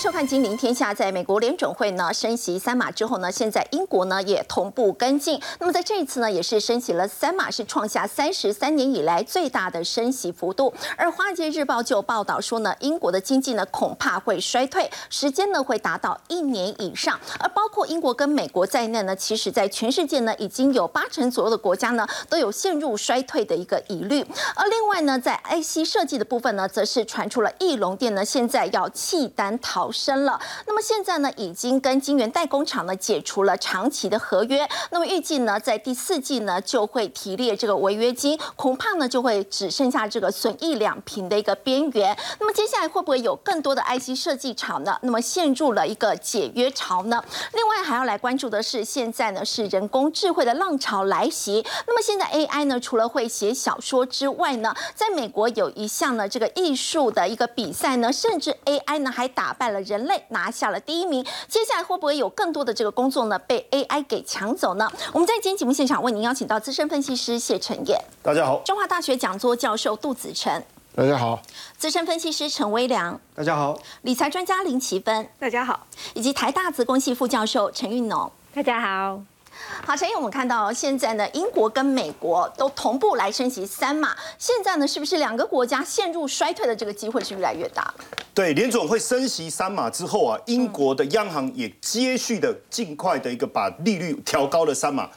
收看《金陵天下》。在美国联准会呢升息三码之后呢，现在英国呢也同步跟进。那么在这一次呢，也是升息了三码，是创下三十三年以来最大的升息幅度。而《华尔街日报》就报道说呢，英国的经济呢恐怕会衰退，时间呢会达到一年以上。而包括英国跟美国在内呢，其实在全世界呢已经有八成左右的国家呢都有陷入衰退的一个疑虑。而另外呢，在 IC 设计的部分呢，则是传出了翼龙电呢现在要弃单逃生了。那么现在呢，已经跟晶圆代工厂呢解除了长期的合约。那么预计呢，在第四季呢就会提列这个违约金，恐怕呢就会只剩下这个损益两平的一个边缘。那么接下来会不会有更多的 IC 设计厂呢？那么陷入了一个解约潮呢？另外还要来关注的是，现在呢是人工智慧的浪潮来袭。那么现在 AI 呢，除了会写小说之外呢，在美国有一项呢这个艺术的一个比赛呢，甚至 AI 呢还打败了人类，拿下了第一名。接下来会不会有更多的这个工作呢被 AI 给抢走呢？我们在今天节目现场为您邀请到资深分析师谢晨燕，大家好，中华大学讲座教授杜子成，大家好，资深分析师陈威良，大家好，理财专家林奇芬，大家好，以及台大资工系副教授陈运农，大家好。好，陈毅，我们看到现在呢，英国跟美国都同步来升息三码，现在呢，是不是两个国家陷入衰退的这个机会是越来越大？对，联总会升息三码之后啊，英国的央行也接续的尽快的一个把利率调高了三码，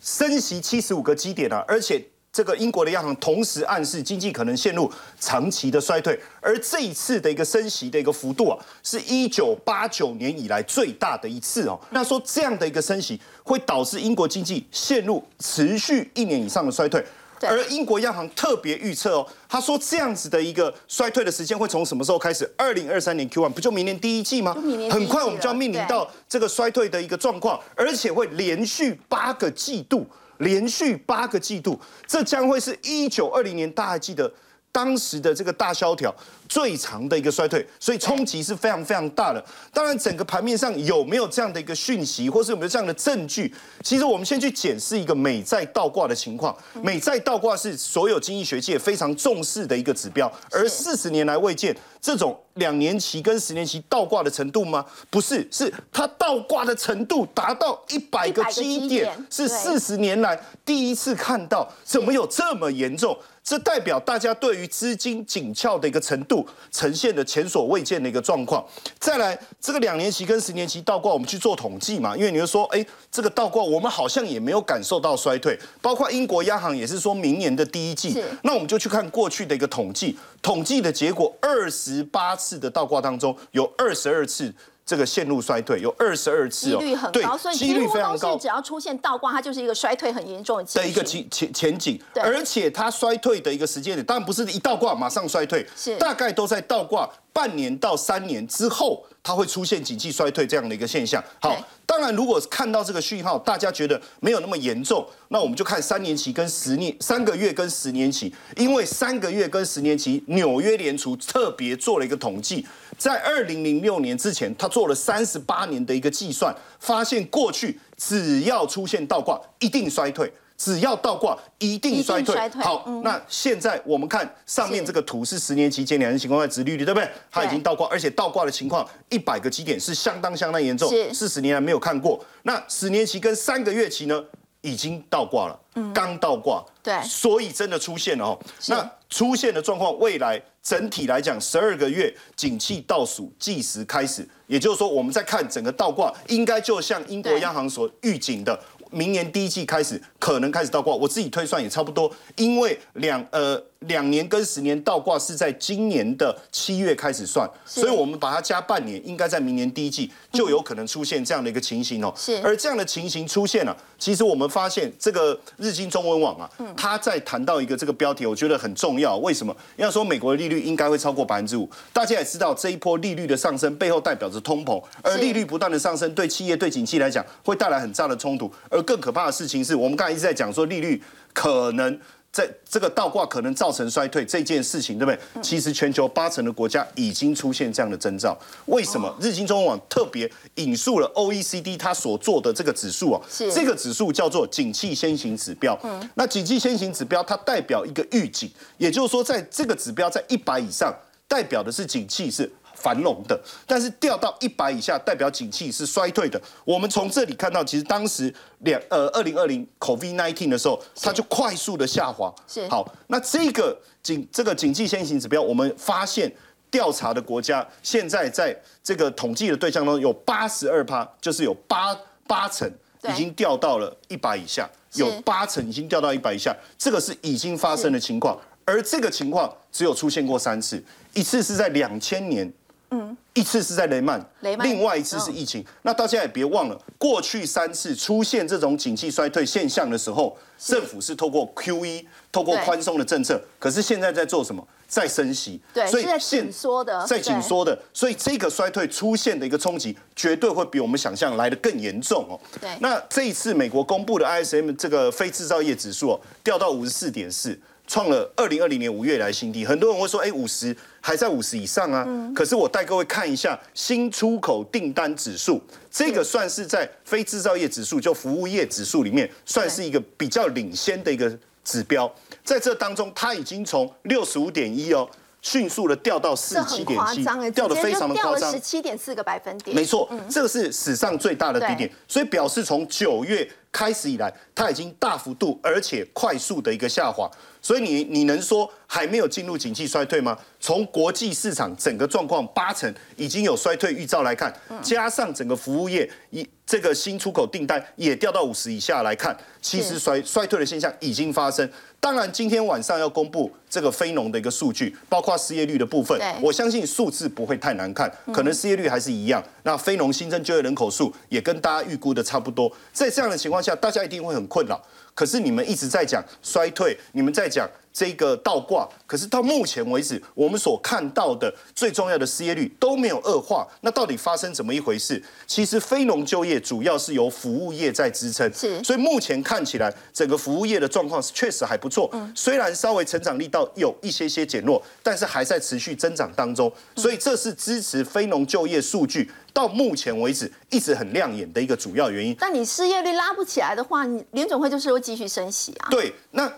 升息七十五个基点啊，而且。这个英国的央行同时暗示经济可能陷入长期的衰退，而这一次的一个升息的一个幅度啊，是一九八九年以来最大的一次哦。那说这样的一个升息会导致英国经济陷入持续一年以上的衰退，而英国央行特别预测哦，他说这样子的一个衰退的时间会从什么时候开始？二零二三年 Q one 不就明年第一季吗？很快我们就要面临到这个衰退的一个状况，而且会连续八个季度。连续八个季度，这将会是一九二零年，大家记得当时的这个大萧条最长的一个衰退，所以冲击是非常非常大的。当然，整个盘面上有没有这样的一个讯息，或是有没有这样的证据？其实我们先去检视一个美债倒挂的情况。美债倒挂是所有经济学界非常重视的一个指标，而四十年来未见这种两年期跟十年期倒挂的程度吗？不是，是它倒挂的程度达到一百个基点，是四十年来第一次看到，怎么有这么严重？这代表大家对于资金紧俏的一个程度呈现的前所未见的一个状况。再来，这个两年期跟十年期倒挂，我们去做统计嘛？因为你会说，哎，这个倒挂我们好像也没有感受到衰退，包括英国央行也是说明年的第一季，那我们就去看过去的一个统计，统计的结果，二十八次的倒挂当中，有二十二次。这个陷入衰退有二十二次哦，几率很高，所以几率非常高。只要出现倒挂，它就是一个衰退很严重的的一个前前前景。而且它衰退的一个时间点，当然不是一倒挂马上衰退，是大概都在倒挂半年到三年之后，它会出现经济衰退这样的一个现象。好，当然如果看到这个讯号，大家觉得没有那么严重，那我们就看三年期跟十年三个月跟十年期，因为三个月跟十年期，纽约联储特别做了一个统计。在二零零六年之前，他做了三十八年的一个计算，发现过去只要出现倒挂，一定衰退；只要倒挂，一定衰退。好，那现在我们看上面这个图是十年期间两年情况的值利率，对不对？它已经倒挂，而且倒挂的情况一百个基点是相当相当严重，四十年来没有看过。那十年期跟三个月期呢，已经倒挂了，刚倒挂。对，所以真的出现了哦。那出现的状况，未来整体来讲，十二个月景气倒数计时开始，也就是说，我们在看整个倒挂，应该就像英国央行所预警的，明年第一季开始可能开始倒挂。我自己推算也差不多，因为两呃。两年跟十年倒挂是在今年的七月开始算，所以我们把它加半年，应该在明年第一季就有可能出现这样的一个情形哦。是，而这样的情形出现了，其实我们发现这个日经中文网啊，他在谈到一个这个标题，我觉得很重要。为什么？要说美国的利率应该会超过百分之五，大家也知道这一波利率的上升背后代表着通膨，而利率不断的上升对企业对景气来讲会带来很大的冲突。而更可怕的事情是我们刚才一直在讲说利率可能。在这个倒挂可能造成衰退这件事情，对不对？其实全球八成的国家已经出现这样的征兆。为什么？日经中文网特别引述了 OECD 它所做的这个指数啊，这个指数叫做景气先行指标。嗯，那景气先行指标它代表一个预警，也就是说，在这个指标在一百以上，代表的是景气是。繁荣的，但是掉到一百以下，代表景气是衰退的。我们从这里看到，其实当时两呃二零二零 COVID nineteen 的时候，它就快速的下滑。是好，那这个景这个景气先行指标，我们发现调查的国家现在在这个统计的对象中有八十二趴，就是有八八成已经掉到了一百以下，有八成已经掉到一百以下，这个是已经发生的情况。而这个情况只有出现过三次，一次是在两千年，嗯，一次是在雷曼，雷曼，另外一次是疫情。那大家也别忘了，过去三次出现这种景气衰退现象的时候，政府是透过 QE，透过宽松的政策。可是现在在做什么？在升息，对，所以在紧缩的，在紧缩的，所以这个衰退出现的一个冲击，绝对会比我们想象来的更严重哦。对，那这一次美国公布的 ISM 这个非制造业指数哦，掉到五十四点四。创了二零二零年五月来新低，很多人会说，哎，五十还在五十以上啊。可是我带各位看一下新出口订单指数，这个算是在非制造业指数，就服务业指数里面，算是一个比较领先的一个指标。在这当中，它已经从六十五点一哦。迅速的掉到四十七点七，掉的非常的夸张，十七点四个百分点。没错，这个是史上最大的低点，所以表示从九月开始以来，它已经大幅度而且快速的一个下滑。所以你你能说还没有进入景气衰退吗？从国际市场整个状况八成已经有衰退预兆来看，加上整个服务业一这个新出口订单也掉到五十以下来看，其实衰衰退的现象已经发生。当然，今天晚上要公布这个非农的一个数据，包括失业率的部分，我相信数字不会太难看，可能失业率还是一样。那非农新增就业人口数也跟大家预估的差不多。在这样的情况下，大家一定会很困扰。可是你们一直在讲衰退，你们在讲。这个倒挂，可是到目前为止，我们所看到的最重要的失业率都没有恶化。那到底发生怎么一回事？其实非农就业主要是由服务业在支撑，是。所以目前看起来，整个服务业的状况确实还不错。嗯。虽然稍微成长力道有一些些减弱，但是还在持续增长当中。所以这是支持非农就业数据到目前为止一直很亮眼的一个主要原因。但你失业率拉不起来的话，你联总会就是会继续升息啊。对，那。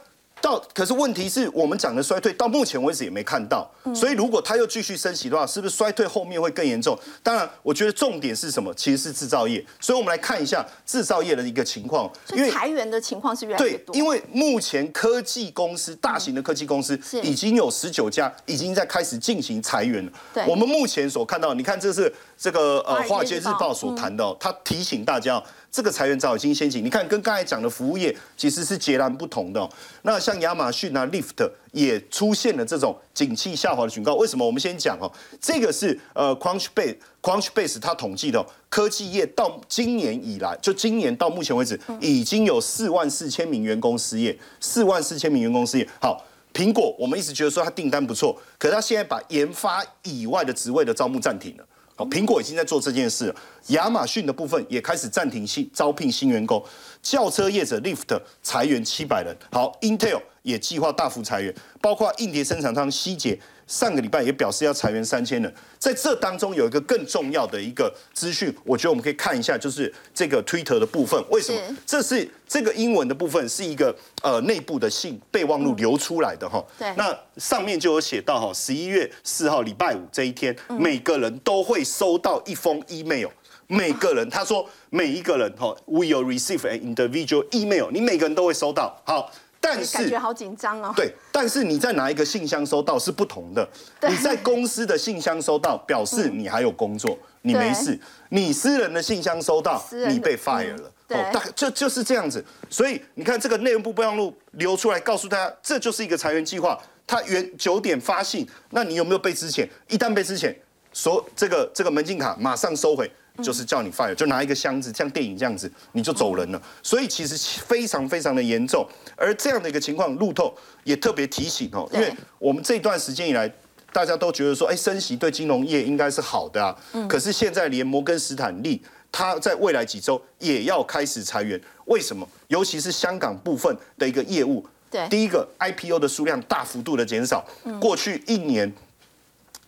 到可是问题是我们讲的衰退到目前为止也没看到，所以如果它又继续升息的话，是不是衰退后面会更严重？当然，我觉得重点是什么？其实是制造业。所以我们来看一下制造业的一个情况。因为裁员的情况是越来越多。对，因为目前科技公司大型的科技公司已经有十九家已经在开始进行裁员了。对，我们目前所看到，你看这是这个呃华尔街日报所谈的，他提醒大家。这个裁员早已经先行，你看跟刚才讲的服务业其实是截然不同的。那像亚马逊啊、Lyft 也出现了这种景气下滑的警告。为什么？我们先讲哦，这个是呃 Crunchbase Crunchbase 它统计的科技业到今年以来，就今年到目前为止已经有四万四千名员工失业，四万四千名员工失业。好，苹果我们一直觉得说它订单不错，可是它现在把研发以外的职位的招募暂停了。好，苹果已经在做这件事了。亚马逊的部分也开始暂停新招聘新员工。轿车业者 Lift 裁员七百人。好，Intel 也计划大幅裁员，包括硬碟生产商希捷。上个礼拜也表示要裁员三千人，在这当中有一个更重要的一个资讯，我觉得我们可以看一下，就是这个 Twitter 的部分。为什么？这是这个英文的部分是一个呃内部的信备忘录流出来的哈。对。那上面就有写到哈，十一月四号礼拜五这一天，每个人都会收到一封 email。每个人他说每一个人哈，we will receive an individual email，你每个人都会收到。好。但是感觉好紧张哦。对，但是你在哪一个信箱收到是不同的。你在公司的信箱收到，表示你还有工作，你没事；你私人的信箱收到，你被 fire 了。哦，大就就是这样子。所以你看，这个内容部备忘录流出来，告诉大家，这就是一个裁员计划。他原九点发信，那你有没有被之前？一旦被之前，所这个这个门禁卡马上收回。就是叫你 fire，就拿一个箱子，像电影这样子，你就走人了。所以其实非常非常的严重。而这样的一个情况，路透也特别提醒哦，因为我们这段时间以来，大家都觉得说，哎，升息对金融业应该是好的啊。嗯。可是现在连摩根斯坦利，他在未来几周也要开始裁员。为什么？尤其是香港部分的一个业务。对。第一个 IPO 的数量大幅度的减少。嗯。过去一年。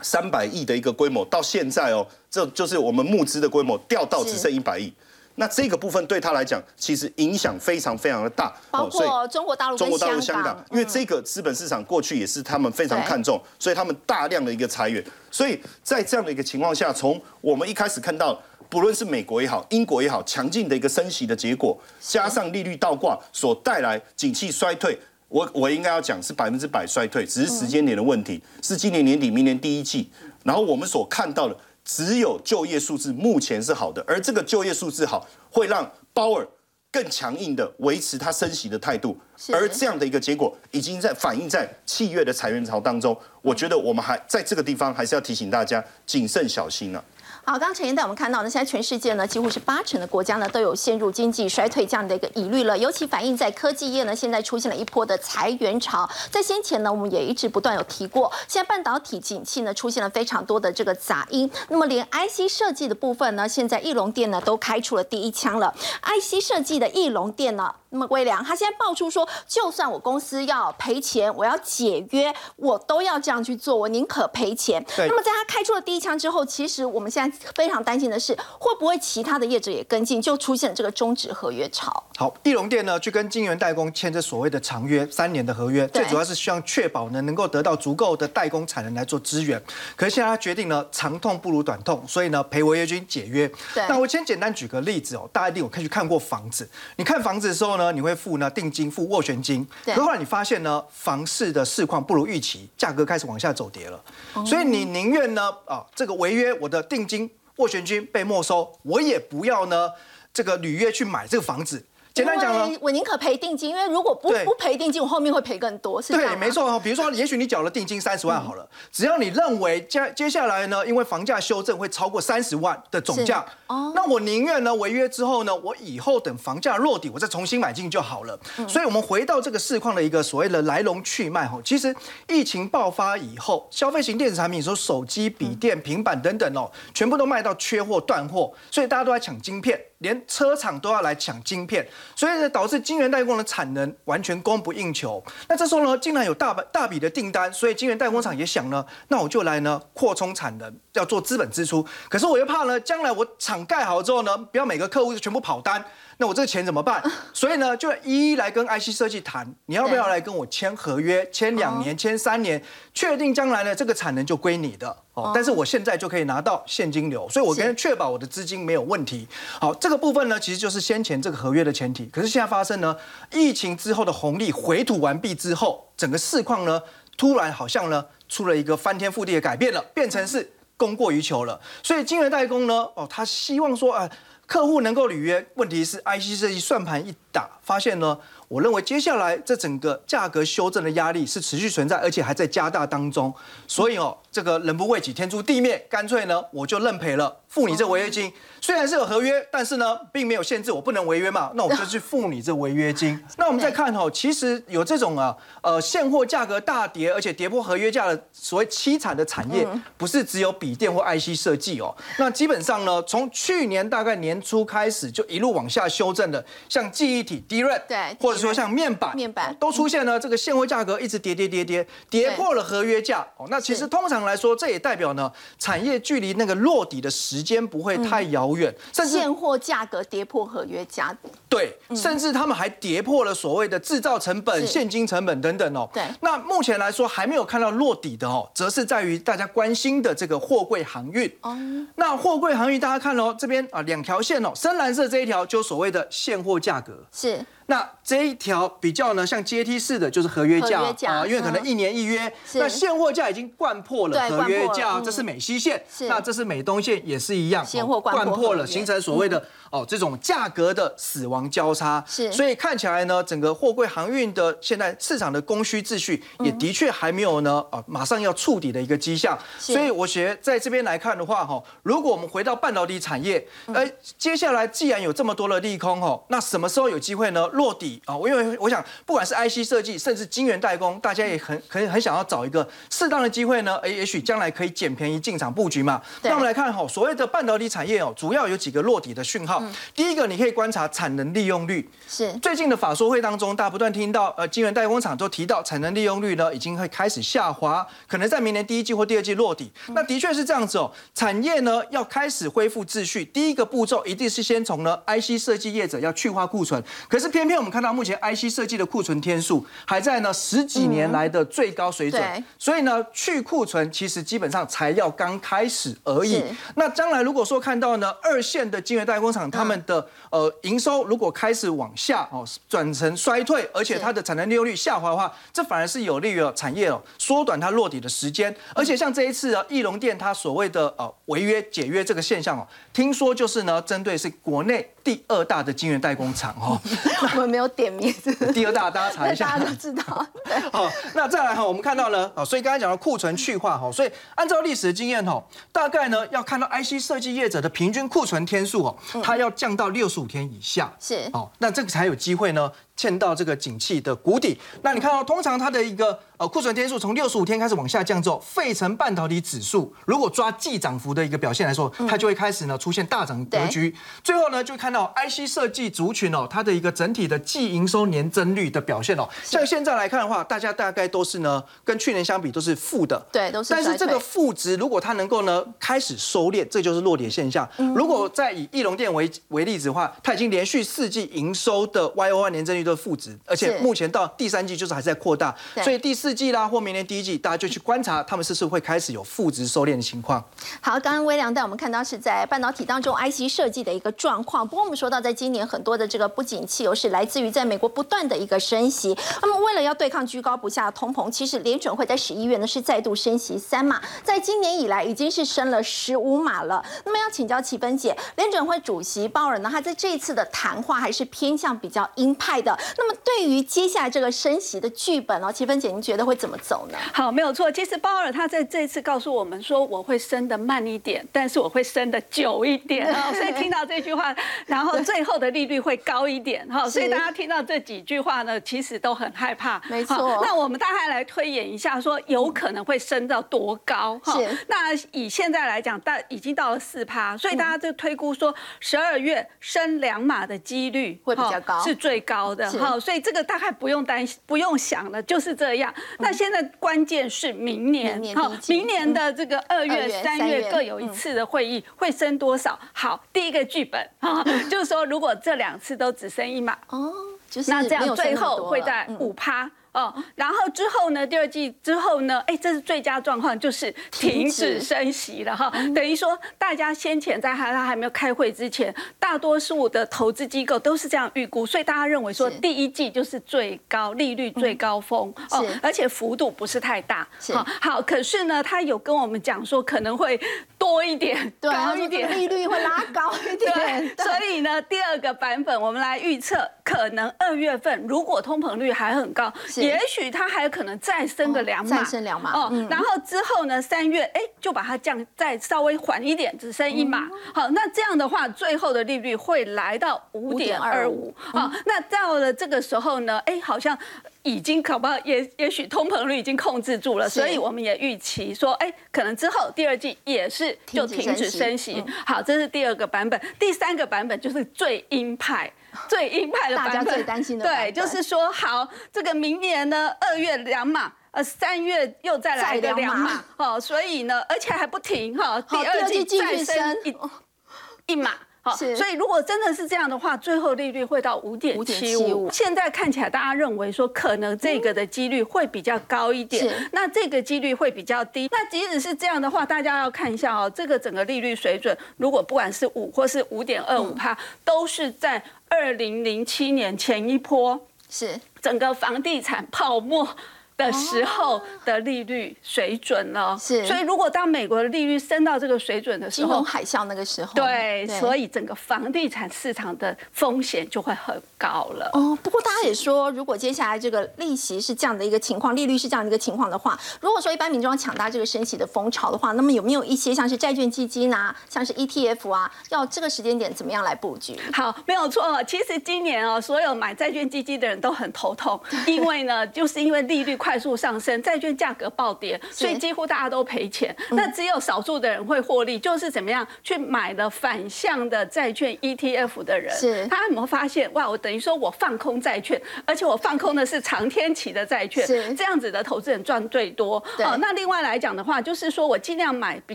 三百亿的一个规模，到现在哦，这就是我们募资的规模掉到只剩一百亿。那这个部分对他来讲，其实影响非常非常的大。包括中国大陆、中国大陆、香港，因为这个资本市场过去也是他们非常看重，所以他们大量的一个裁员。所以在这样的一个情况下，从我们一开始看到，不论是美国也好，英国也好，强劲的一个升息的结果，加上利率倒挂所带来景气衰退，我我应该要讲是百分之百衰退，只是时间点的问题，是今年年底、明年第一季。然后我们所看到的。只有就业数字目前是好的，而这个就业数字好，会让鲍尔更强硬的维持他升息的态度，而这样的一个结果已经在反映在七月的裁员潮当中。我觉得我们还在这个地方还是要提醒大家谨慎小心了。好，刚刚陈燕带我们看到呢，现在全世界呢，几乎是八成的国家呢都有陷入经济衰退这样的一个疑虑了，尤其反映在科技业呢，现在出现了一波的裁员潮。在先前呢，我们也一直不断有提过，现在半导体景气呢出现了非常多的这个杂音，那么连 IC 设计的部分呢，现在翼龙店呢都开出了第一枪了。IC 设计的翼龙店呢，那么微良他现在爆出说，就算我公司要赔钱，我要解约，我都要这样去做，我宁可赔钱。那么在他开出了第一枪之后，其实我们现在。非常担心的是，会不会其他的业者也跟进，就出现这个终止合约潮？好，翼龙店呢，去跟金源代工签这所谓的长约三年的合约，最主要是希望确保呢能够得到足够的代工产能来做支援。可是现在他决定呢，长痛不如短痛，所以呢赔违约金解约。那我先简单举个例子哦，大家一定有可以去看过房子。你看房子的时候呢，你会付呢定金，付斡旋金。可后来你发现呢，房市的市况不如预期，价格开始往下走跌了。所以你宁愿呢啊这个违约，我的定金。斡旋军被没收，我也不要呢，这个履约去买这个房子。简单讲呢，我宁可赔定金，因为如果不不赔定金，我后面会赔更多，是对，没错比如说，也许你缴了定金三十万好了，只要你认为接接下来呢，因为房价修正会超过三十万的总价，哦，那我宁愿呢违约之后呢，我以后等房价落底，我再重新买进就好了。所以，我们回到这个市况的一个所谓的来龙去脉哈，其实疫情爆发以后，消费型电子产品，说手机、笔电、平板等等哦，全部都卖到缺货断货，所以大家都在抢晶片。连车厂都要来抢晶片，所以呢，导致晶圆代工的产能完全供不应求。那这时候呢，竟然有大大笔的订单，所以晶圆代工厂也想呢，那我就来呢扩充产能，要做资本支出。可是我又怕呢，将来我厂盖好之后呢，不要每个客户全部跑单。那我这个钱怎么办？所以呢，就一一来跟 IC 设计谈，你要不要来跟我签合约？签两年，签三年，确定将来呢这个产能就归你的哦。但是我现在就可以拿到现金流，所以我跟确保我的资金没有问题。好，这个部分呢，其实就是先前这个合约的前提。可是现在发生呢，疫情之后的红利回吐完毕之后，整个市况呢，突然好像呢出了一个翻天覆地的改变了，变成是供过于求了。所以金圆代工呢，哦，他希望说啊。客户能够履约，问题是 IC 设计算盘一打，发现呢，我认为接下来这整个价格修正的压力是持续存在，而且还在加大当中，所以哦。这个人不为己，天诛地灭，干脆呢，我就认赔了，付你这违约金。虽然是有合约，但是呢，并没有限制我不能违约嘛，那我就去付你这违约金。那我们再看哈，其实有这种啊，呃，现货价格大跌，而且跌破合约价的所谓凄惨的产业，不是只有笔电或 IC 设计哦。那基本上呢，从去年大概年初开始，就一路往下修正的，像记忆体、DRAM，对，或者说像面板，面板都出现了这个现货价格一直跌跌跌跌，跌破了合约价哦。那其实通常来说，这也代表呢，产业距离那个落底的时间不会太遥远，甚至现货价格跌破合约价，对，甚至他们还跌破了所谓的制造成本、现金成本等等哦。对，那目前来说还没有看到落底的哦，则是在于大家关心的这个货柜航运。哦，那货柜航运大家看哦，这边啊两条线哦，深蓝色这一条就所谓的现货价格。是。那这一条比较呢，像阶梯式的，就是合约价啊，因为可能一年一约。那现货价已经灌破了合约价，这是美西线，那这是美东线也是一样，现货灌破了，形成所谓的。哦，这种价格的死亡交叉，是，所以看起来呢，整个货柜航运的现在市场的供需秩序也的确还没有呢，啊，马上要触底的一个迹象。所以我觉得在这边来看的话，哈，如果我们回到半导体产业，呃，接下来既然有这么多的利空，哈，那什么时候有机会呢？落底啊，我因为我想不管是 IC 设计，甚至晶圆代工，大家也很很很想要找一个适当的机会呢，哎，也许将来可以捡便宜进场布局嘛。那我们来看哈，所谓的半导体产业哦，主要有几个落底的讯号。第一个，你可以观察产能利用率。是最近的法说会当中，大家不断听到呃，晶圆代工厂都提到产能利用率呢，已经会开始下滑，可能在明年第一季或第二季落底。那的确是这样子哦，产业呢要开始恢复秩序，第一个步骤一定是先从呢 IC 设计业者要去化库存。可是偏偏我们看到目前 IC 设计的库存天数还在呢十几年来的最高水准，所以呢去库存其实基本上才要刚开始而已。那将来如果说看到呢二线的晶圆代工厂他们的呃营收如果开始往下哦转成衰退，而且它的产能利用率下滑的话，这反而是有利于产业哦缩短它落底的时间。而且像这一次啊，翼龙店它所谓的呃违约解约这个现象哦，听说就是呢针对是国内第二大的晶圆代工厂哦。我们没有点名字。第二大大家查一下，大家都知道。好，那再来哈，我们看到呢，啊，所以刚才讲到库存去化哈，所以按照历史的经验哈，大概呢要看到 IC 设计业者的平均库存天数哦，它要降到六十五天以下。是。哦，那这个才有机会呢。见到这个景气的谷底，那你看到通常它的一个呃库存天数从六十五天开始往下降之后，费城半导体指数如果抓季涨幅的一个表现来说，它就会开始呢出现大涨格局。最后呢就看到 IC 设计族群哦，它的一个整体的季营收年增率的表现哦，像现在来看的话，大家大概都是呢跟去年相比都是负的，对，都是。但是这个负值如果它能够呢开始收敛，这就是落点现象。如果再以翼龙电为为例子的话，它已经连续四季营收的 Y O Y 年增率。的负值，而且目前到第三季就是还在扩大，所以第四季啦或明年第一季，大家就去观察他们是不是会开始有负值收敛的情况。好，刚刚微良带我们看到是在半导体当中 IC 设计的一个状况。不过我们说到，在今年很多的这个不景气，又是来自于在美国不断的一个升息。那么为了要对抗居高不下的通膨，其实联准会在十一月呢是再度升息三码，在今年以来已经是升了十五码了。那么要请教齐芬姐，联准会主席鲍尔呢，他在这一次的谈话还是偏向比较鹰派的。那么对于接下来这个升息的剧本哦，齐芬姐，您觉得会怎么走呢？好，没有错。其实鲍尔他在这次告诉我们说，我会升的慢一点，但是我会升的久一点哦。所以听到这句话，然后最后的利率会高一点哈。所以大家听到这几句话呢，其实都很害怕。没错。那我们大概来推演一下，说有可能会升到多高？哈。那以现在来讲，大已经到了四趴，所以大家就推估说，十二月升两码的几率会比较高，是最高的。好，所以这个大概不用担心，不用想了，就是这样。那现在关键是明年，好，明年的这个二月、三月各有一次的会议会升多少？好，第一个剧本啊，就是说如果这两次都只升一码，哦，就是那这样最后会在五趴。哦，然后之后呢？第二季之后呢？哎，这是最佳状况，就是停止升息了哈。等于说，大家先前在他他还没有开会之前，大多数的投资机构都是这样预估，所以大家认为说第一季就是最高利率最高峰哦，而且幅度不是太大。好，好，可是呢，他有跟我们讲说可能会多一点，高一点，利率会拉高一点。所以呢，第二个版本我们来预测，可能二月份如果通膨率还很高。也许它还有可能再升个两码，再升两码哦。然后之后呢，三月哎就把它降，再稍微缓一点，只升一码。好，那这样的话，最后的利率会来到五点二五。好，那到了这个时候呢，哎，好像已经可不也也许通膨率已经控制住了，所以我们也预期说，哎，可能之后第二季也是就停止升息。好，这是第二个版本。第三个版本就是最鹰派。最鹰派的大家最担心的，对，就是说好，这个明年呢，二月两码，呃，三月又再来个两码，哦，所以呢，而且还不停哈，第二季再升一一码。所以如果真的是这样的话，最后利率会到五点七五。现在看起来，大家认为说可能这个的几率会比较高一点，那这个几率会比较低。那即使是这样的话，大家要看一下哦，这个整个利率水准，如果不管是五或是五点二五帕，都是在二零零七年前一波是整个房地产泡沫。的时候的利率水准了，是，所以如果当美国的利率升到这个水准的时候，金融海啸那个时候，对，所以整个房地产市场的风险就会很高了。哦，不过大家也说，如果接下来这个利息是这样的一个情况，利率是这样的一个情况的话，如果说一般民众要抢搭这个升息的风潮的话，那么有没有一些像是债券基金啊，像是 ETF 啊，要这个时间点怎么样来布局？好，没有错。其实今年哦，所有买债券基金的人都很头痛，因为呢，就是因为利率快速上升，债券价格暴跌，所以几乎大家都赔钱。那只有少数的人会获利，就是怎么样去买了反向的债券 ETF 的人，是他有没有发现？哇，我等于说我放空债券，而且我放空的是长天期的债券，这样子的投资人赚最多。哦，那另外来讲的话，就是说我尽量买比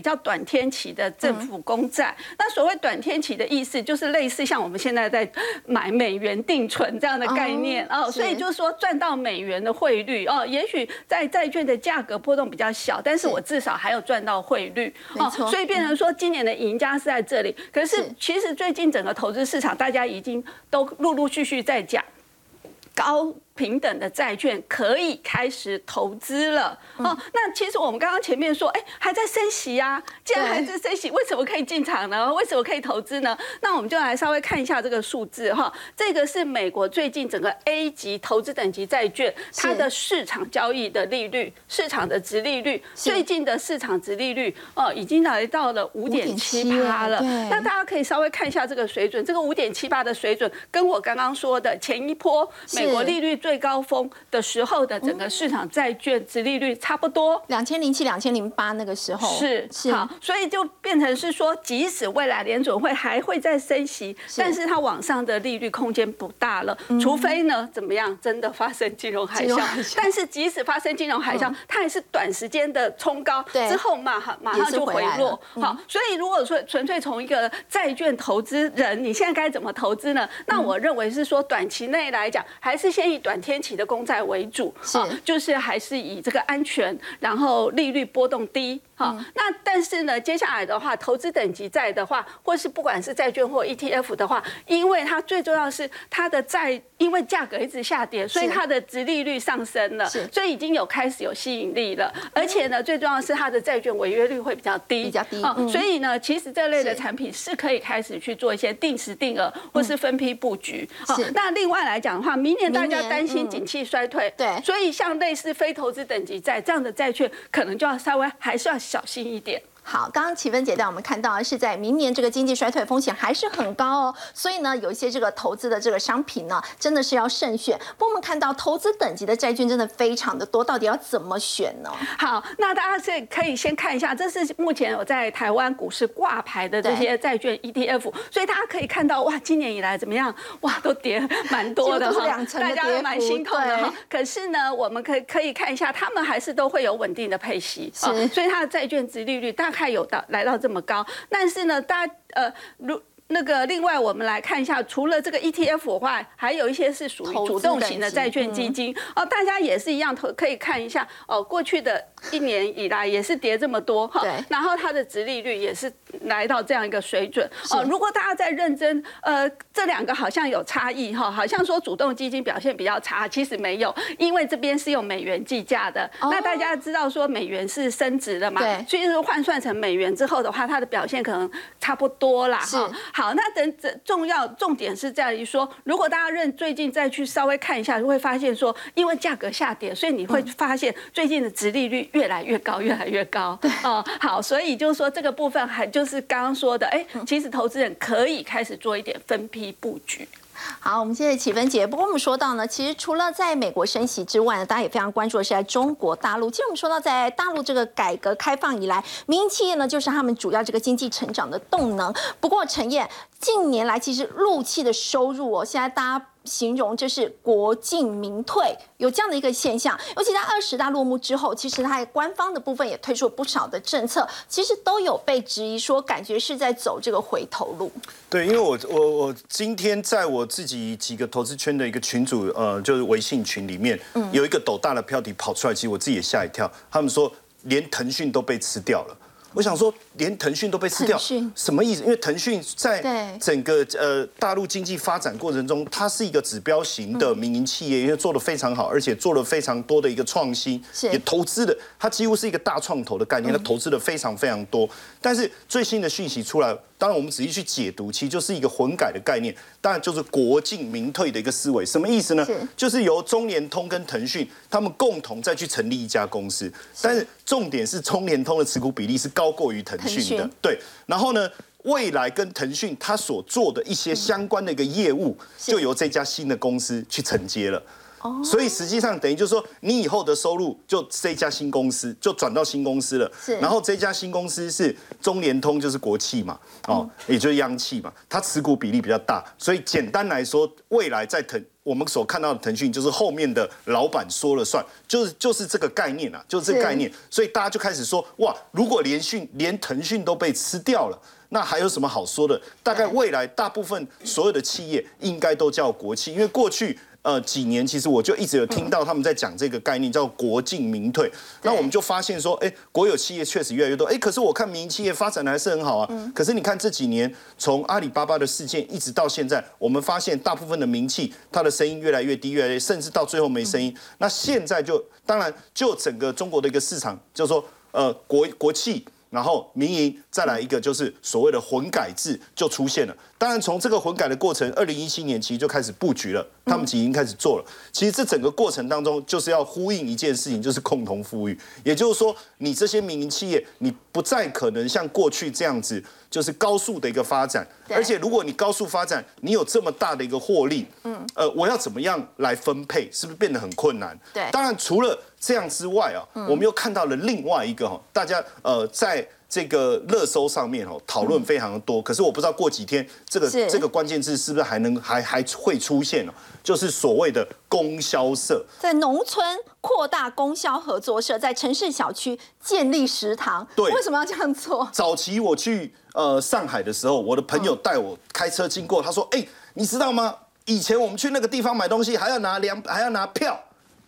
较短天期的政府公债。那所谓短天期的意思，就是类似像我们现在在买美元定存这样的概念哦。所以就是说赚到美元的汇率哦，也许在债券的价格波动比较小，但是我至少还有赚到汇率。哦，所以变成说今年的赢家是在这里。可是其实最近整个投资市场，大家已经都陆陆续继续再讲高。平等的债券可以开始投资了哦。那其实我们刚刚前面说，哎，还在升息呀。既然还在升息，为什么可以进场呢？为什么可以投资呢？那我们就来稍微看一下这个数字哈。这个是美国最近整个 A 级投资等级债券它的市场交易的利率，市场的值利率，最近的市场值利率哦，已经来到了五点七八了。那大家可以稍微看一下这个水准，这个五点七八的水准，跟我刚刚说的前一波美国利率。最高峰的时候的整个市场债券值利率差不多，两千零七、两千零八那个时候是是。好，所以就变成是说，即使未来联准会还会再升息，但是它往上的利率空间不大了，除非呢怎么样真的发生金融海啸。但是即使发生金融海啸，它也是短时间的冲高，之后马上马上就回落。好，所以如果说纯粹从一个债券投资人，你现在该怎么投资呢？那我认为是说，短期内来讲，还是先以短。短天期的公债为主，啊就是还是以这个安全，然后利率波动低。好，那但是呢，接下来的话，投资等级债的话，或是不管是债券或 ETF 的话，因为它最重要是它的债，因为价格一直下跌，所以它的值利率上升了，所以已经有开始有吸引力了。而且呢，最重要是它的债券违约率会比较低，比较低。所以呢，其实这类的产品是可以开始去做一些定时定额或是分批布局。好，那另外来讲的话，明年大家担心景气衰退，对，所以像类似非投资等级债这样的债券，可能就要稍微还是要小心一点。好，刚刚启芬姐带我们看到是在明年这个经济衰退风险还是很高哦，所以呢，有一些这个投资的这个商品呢，真的是要慎选。不过我们看到投资等级的债券真的非常的多，到底要怎么选呢？好，那大家是可以先看一下，这是目前我在台湾股市挂牌的这些债券 ETF，所以大家可以看到，哇，今年以来怎么样？哇，都跌蛮多的哈，大家都蛮心痛的哈。可是呢，我们可以可以看一下，他们还是都会有稳定的配息，是，所以它的债券值利率大。看有到来到这么高，但是呢，大呃，如那个另外我们来看一下，除了这个 ETF 外，还有一些是属于主动型的债券基金哦，大家也是一样，投可以看一下哦，过去的。一年以来也是跌这么多哈，然后它的值利率也是来到这样一个水准哦。如果大家在认真，呃，这两个好像有差异哈，好像说主动基金表现比较差，其实没有，因为这边是用美元计价的。那大家知道说美元是升值的嘛？所以说换算成美元之后的话，它的表现可能差不多啦。哈，好，那等这重要重点是在于说，如果大家认最近再去稍微看一下，就会发现说，因为价格下跌，所以你会发现最近的殖利率。越来越高，越来越高。对，哦，好，所以就是说这个部分还就是刚刚说的，哎，其实投资人可以开始做一点分批布局。好，我们现在启芬姐，不过我们说到呢，其实除了在美国升息之外呢，大家也非常关注的是在中国大陆。其实我们说到在大陆这个改革开放以来，民营企业呢就是他们主要这个经济成长的动能。不过陈燕近年来其实陆企的收入哦，现在大家。形容这是国进民退，有这样的一个现象。尤其在二十大落幕之后，其实它官方的部分也推出了不少的政策，其实都有被质疑说，感觉是在走这个回头路。对，因为我我我今天在我自己几个投资圈的一个群组，呃，就是微信群里面，有一个斗大的标题跑出来，其实我自己也吓一跳。他们说连腾讯都被吃掉了。我想说，连腾讯都被吃掉，什么意思？因为腾讯在整个呃大陆经济发展过程中，它是一个指标型的民营企业，因为做的非常好，而且做了非常多的一个创新，也投资的，它几乎是一个大创投的概念，它投资的非常非常多。但是最新的讯息出来。当然我们仔细去解读，其实就是一个混改的概念，当然就是国进民退的一个思维。什么意思呢？就是由中联通跟腾讯他们共同再去成立一家公司，但是重点是中联通的持股比例是高过于腾讯的，对。然后呢，未来跟腾讯他所做的一些相关的一个业务，就由这家新的公司去承接了。所以实际上等于就是说，你以后的收入就这家新公司就转到新公司了。是。然后这家新公司是中联通，就是国企嘛，哦，也就是央企嘛，它持股比例比较大。所以简单来说，未来在腾我们所看到的腾讯，就是后面的老板说了算，就是就是这个概念啊，就是这个概念。所以大家就开始说，哇，如果连讯连腾讯都被吃掉了，那还有什么好说的？大概未来大部分所有的企业应该都叫国企，因为过去。呃，几年其实我就一直有听到他们在讲这个概念，叫国进民退。那我们就发现说，哎，国有企业确实越来越多，哎，可是我看民营企业发展的还是很好啊。可是你看这几年，从阿里巴巴的事件一直到现在，我们发现大部分的民企，它的声音越来越低，越来越，甚至到最后没声音。那现在就，当然就整个中国的一个市场，就是说，呃，国国企。然后民营再来一个就是所谓的混改制就出现了。当然从这个混改的过程，二零一七年其实就开始布局了，他们已经开始做了。其实这整个过程当中就是要呼应一件事情，就是共同富裕。也就是说，你这些民营企业，你不再可能像过去这样子，就是高速的一个发展。而且如果你高速发展，你有这么大的一个获利，嗯，呃，我要怎么样来分配，是不是变得很困难？对。当然除了。这样之外啊，我们又看到了另外一个哈，大家呃在这个热搜上面哦讨论非常的多，可是我不知道过几天这个这个关键字是不是还能还还会出现哦？就是所谓的供销社，在农村扩大供销合作社，在城市小区建立食堂。对，为什么要这样做？早期我去呃上海的时候，我的朋友带我开车经过，他说：“哎，你知道吗？以前我们去那个地方买东西还要拿粮，还要拿票。”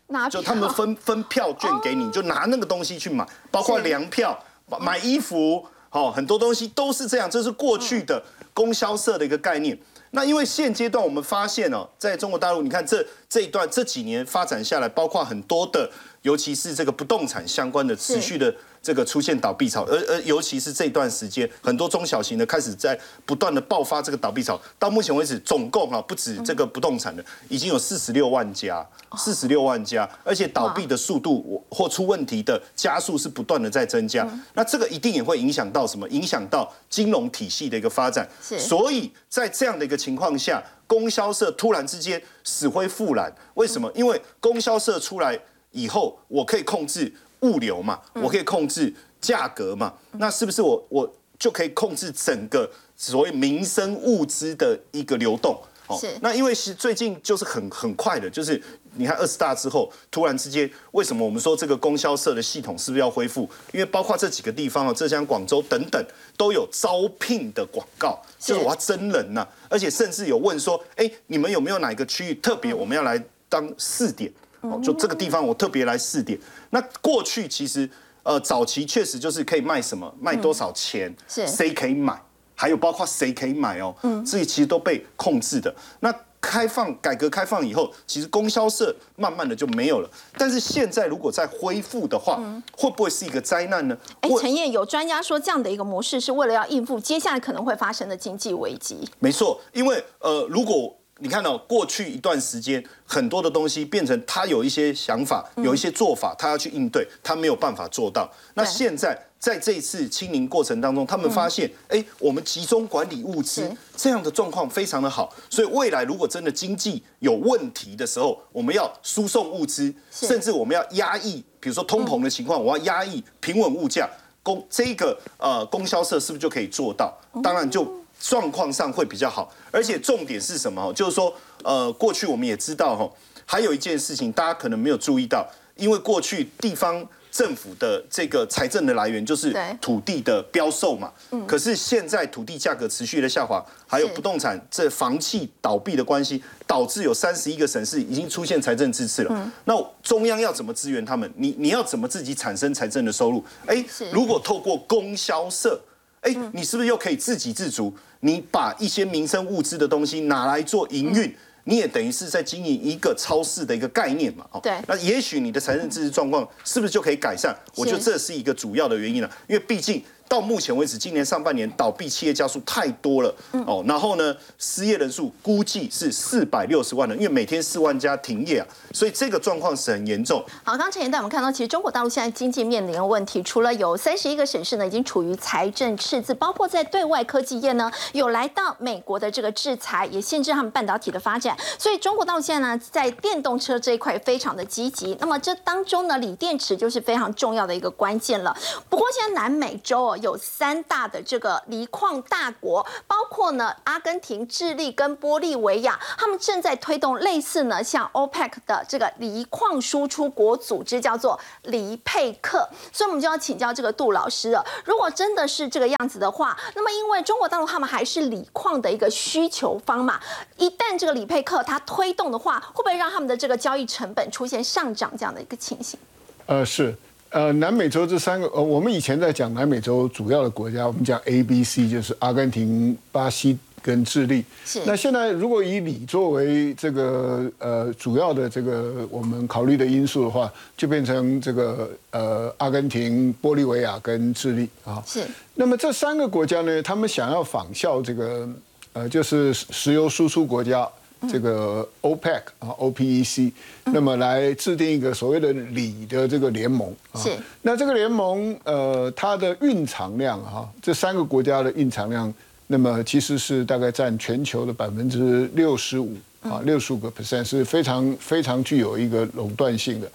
拿就他们分分票券给你，就拿那个东西去买，包括粮票、买衣服，哦，很多东西都是这样。这是过去的供销社的一个概念。那因为现阶段我们发现哦，在中国大陆，你看这这一段这几年发展下来，包括很多的，尤其是这个不动产相关的持续的。这个出现倒闭潮，而而尤其是这段时间，很多中小型的开始在不断的爆发这个倒闭潮。到目前为止，总共啊不止这个不动产的，已经有四十六万家，四十六万家，而且倒闭的速度或出问题的加速是不断的在增加。那这个一定也会影响到什么？影响到金融体系的一个发展。所以在这样的一个情况下，供销社突然之间死灰复燃，为什么？因为供销社出来以后，我可以控制。物流嘛，我可以控制价格嘛，那是不是我我就可以控制整个所谓民生物资的一个流动？哦，是。那因为是最近就是很很快的，就是你看二十大之后，突然之间，为什么我们说这个供销社的系统是不是要恢复？因为包括这几个地方啊，浙江、广州等等都有招聘的广告，就是我要真人呐，而且甚至有问说，哎，你们有没有哪一个区域特别我们要来当试点？哦，就这个地方我特别来试点。那过去其实，呃，早期确实就是可以卖什么，卖多少钱，是谁可以买，还有包括谁可以买哦，嗯，这些其实都被控制的。那开放改革开放以后，其实供销社慢慢的就没有了。但是现在如果再恢复的话，会不会是一个灾难呢？哎，陈燕有专家说，这样的一个模式是为了要应付接下来可能会发生的经济危机。没错，因为呃，如果你看到过去一段时间，很多的东西变成他有一些想法，有一些做法，他要去应对，他没有办法做到。那现在在这一次清零过程当中，他们发现，哎，我们集中管理物资这样的状况非常的好。所以未来如果真的经济有问题的时候，我们要输送物资，甚至我们要压抑，比如说通膨的情况，我要压抑平稳物价，供这个呃供销社是不是就可以做到？当然就。状况上会比较好，而且重点是什么？就是说，呃，过去我们也知道哈，还有一件事情大家可能没有注意到，因为过去地方政府的这个财政的来源就是土地的标售嘛，嗯，可是现在土地价格持续的下滑，还有不动产这房企倒闭的关系，导致有三十一个省市已经出现财政支持了。嗯，那中央要怎么支援他们？你你要怎么自己产生财政的收入？哎，如果透过供销社。哎，你是不是又可以自给自足？你把一些民生物资的东西拿来做营运，你也等于是在经营一个超市的一个概念嘛？哦，对。那也许你的财政支持状况是不是就可以改善？我觉得这是一个主要的原因了，因为毕竟到目前为止，今年上半年倒闭企业家数太多了哦，然后呢，失业人数估计是四百六十万人，因为每天四万家停业啊，所以这个状况是很严重。好，刚才一段我们看到，其实中国大陆现在经济面临的问题，除了有三十一个省市呢已经处于财政赤字，包括在对外科技业呢有来到美国的这个制裁，也限制他们半导体的发展，所以中国大陆现在呢在电动车这一块非常的积极。那么这当中呢，锂电池就是非常重要的一个关键了。不过现在南美洲有三大的这个锂矿大国，包括呢阿根廷、智利跟玻利维亚，他们正在推动类似呢像 OPEC 的这个锂矿输出国组织，叫做锂配克。所以，我们就要请教这个杜老师了。如果真的是这个样子的话，那么因为中国大陆他们还是锂矿的一个需求方嘛，一旦这个锂配克它推动的话，会不会让他们的这个交易成本出现上涨这样的一个情形？呃，是。呃，南美洲这三个，呃，我们以前在讲南美洲主要的国家，我们讲 A、B、C，就是阿根廷、巴西跟智利。是。那现在如果以你作为这个呃主要的这个我们考虑的因素的话，就变成这个呃阿根廷、玻利维亚跟智利啊。是。那么这三个国家呢，他们想要仿效这个呃，就是石油输出国家。这个 OPEC 啊，OPEC，那么来制定一个所谓的锂的这个联盟啊。是。那这个联盟呃，它的蕴藏量哈，这三个国家的蕴藏量，那么其实是大概占全球的百分之六十五啊，六十五个 percent 是非常非常具有一个垄断性的。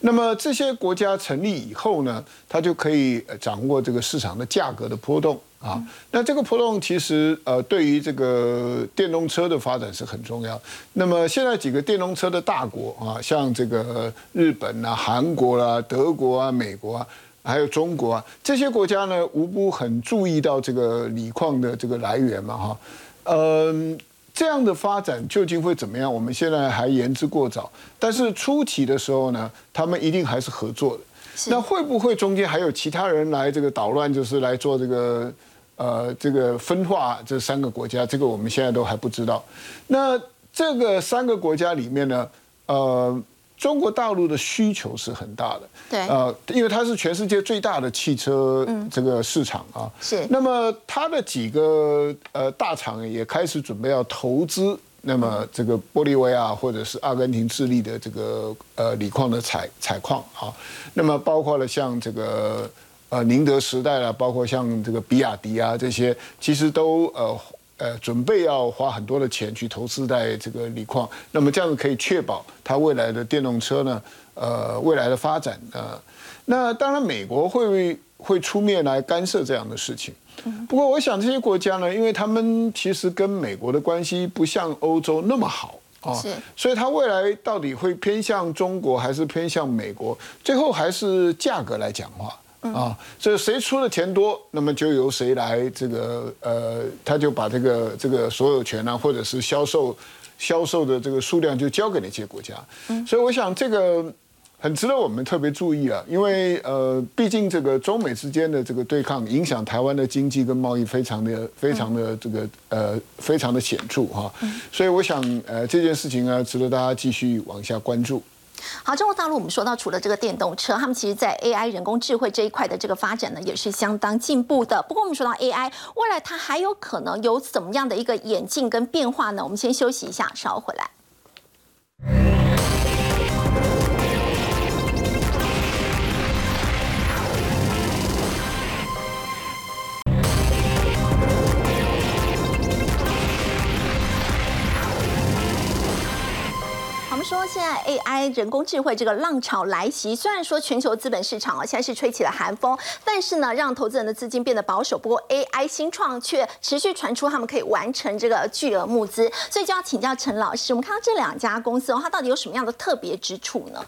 那么这些国家成立以后呢，它就可以掌握这个市场的价格的波动。啊，那这个波动其实呃，对于这个电动车的发展是很重要。那么现在几个电动车的大国啊，像这个日本啊、韩国啦、德国啊、美国啊，还有中国啊，这些国家呢，无不很注意到这个锂矿的这个来源嘛，哈，嗯，这样的发展究竟会怎么样？我们现在还言之过早。但是初期的时候呢，他们一定还是合作的。那会不会中间还有其他人来这个捣乱，就是来做这个？呃，这个分化这三个国家，这个我们现在都还不知道。那这个三个国家里面呢，呃，中国大陆的需求是很大的。对。呃，因为它是全世界最大的汽车这个市场啊。是。那么它的几个呃大厂也开始准备要投资，那么这个玻利维亚或者是阿根廷、智利的这个呃锂矿的采采矿啊。那么包括了像这个。呃，宁德时代啦，包括像这个比亚迪啊，这些其实都呃呃准备要花很多的钱去投资在这个锂矿，那么这样子可以确保它未来的电动车呢，呃未来的发展啊。那当然，美国会会出面来干涉这样的事情。不过，我想这些国家呢，因为他们其实跟美国的关系不像欧洲那么好啊，所以它未来到底会偏向中国还是偏向美国，最后还是价格来讲话。啊，所以谁出的钱多，那么就由谁来这个呃，他就把这个这个所有权啊，或者是销售销售的这个数量就交给那些国家。嗯，所以我想这个很值得我们特别注意啊，因为呃，毕竟这个中美之间的这个对抗，影响台湾的经济跟贸易非常的非常的这个呃非常的显著哈。所以我想呃这件事情呢，值得大家继续往下关注。好，中国大陆我们说到，除了这个电动车，他们其实在 AI 人工智慧这一块的这个发展呢，也是相当进步的。不过我们说到 AI，未来它还有可能有怎么样的一个演进跟变化呢？我们先休息一下，稍后回来。说现在 AI 人工智慧这个浪潮来袭，虽然说全球资本市场啊现在是吹起了寒风，但是呢，让投资人的资金变得保守。不过 AI 新创却持续传出他们可以完成这个巨额募资，所以就要请教陈老师，我们看到这两家公司，它到底有什么样的特别之处呢？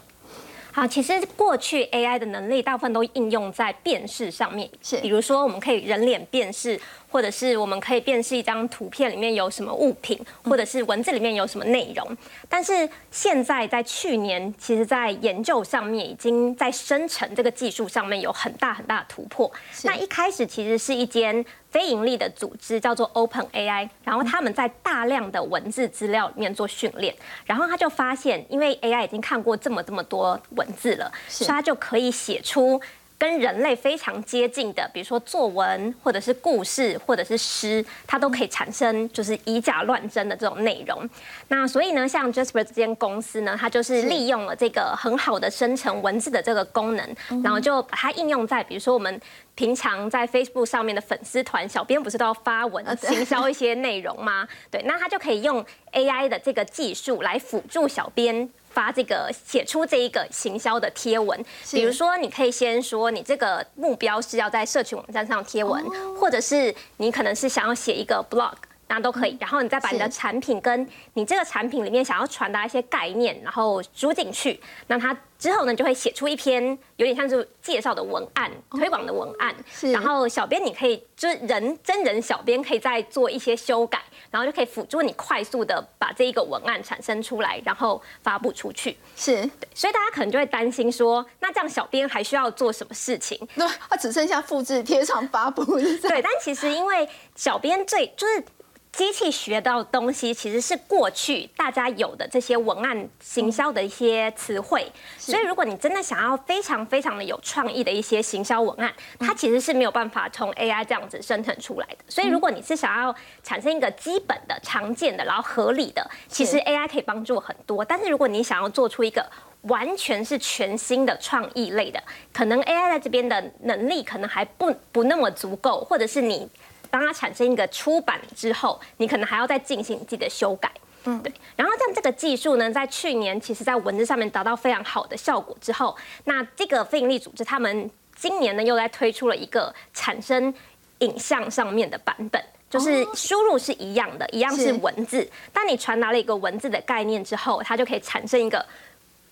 好，其实过去 AI 的能力大部分都应用在辨识上面，是，比如说我们可以人脸辨识。或者是我们可以辨识一张图片里面有什么物品，或者是文字里面有什么内容。但是现在在去年，其实在研究上面已经在生成这个技术上面有很大很大的突破。那一开始其实是一间非盈利的组织，叫做 Open AI，然后他们在大量的文字资料里面做训练，然后他就发现，因为 AI 已经看过这么这么多文字了，所以他就可以写出。跟人类非常接近的，比如说作文或者是故事或者是诗，它都可以产生就是以假乱真的这种内容。那所以呢，像 Jasper 这间公司呢，它就是利用了这个很好的生成文字的这个功能，然后就把它应用在比如说我们平常在 Facebook 上面的粉丝团，小编不是都要发文行销一些内容吗？对，那它就可以用 AI 的这个技术来辅助小编。发这个写出这一个行销的贴文，比如说你可以先说你这个目标是要在社群网站上贴文，或者是你可能是想要写一个 blog。那都可以，然后你再把你的产品跟你这个产品里面想要传达一些概念，然后输进去，那它之后呢就会写出一篇有点像是介绍的文案、推广的文案。是然后小编你可以就是人真人小编可以再做一些修改，然后就可以辅助你快速的把这一个文案产生出来，然后发布出去。是，对所以大家可能就会担心说，那这样小编还需要做什么事情？那他只剩下复制贴上发布。对，但其实因为小编最就是。机器学到东西其实是过去大家有的这些文案行销的一些词汇，所以如果你真的想要非常非常的有创意的一些行销文案，它其实是没有办法从 AI 这样子生成出来的。所以如果你是想要产生一个基本的、常见的、然后合理的，其实 AI 可以帮助很多。但是如果你想要做出一个完全是全新的创意类的，可能 AI 在这边的能力可能还不不那么足够，或者是你。当它产生一个出版之后，你可能还要再进行自己的修改，嗯，对。然后像这个技术呢，在去年其实在文字上面达到非常好的效果之后，那这个非营利组织他们今年呢又在推出了一个产生影像上面的版本，就是输入是一样的，一样是文字，当你传达了一个文字的概念之后，它就可以产生一个。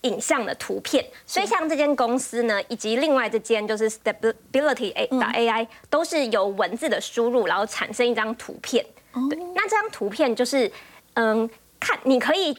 影像的图片，所以像这间公司呢，以及另外这间就是 Stability A 打 AI，都是由文字的输入，然后产生一张图片。对，那这张图片就是，嗯，看你可以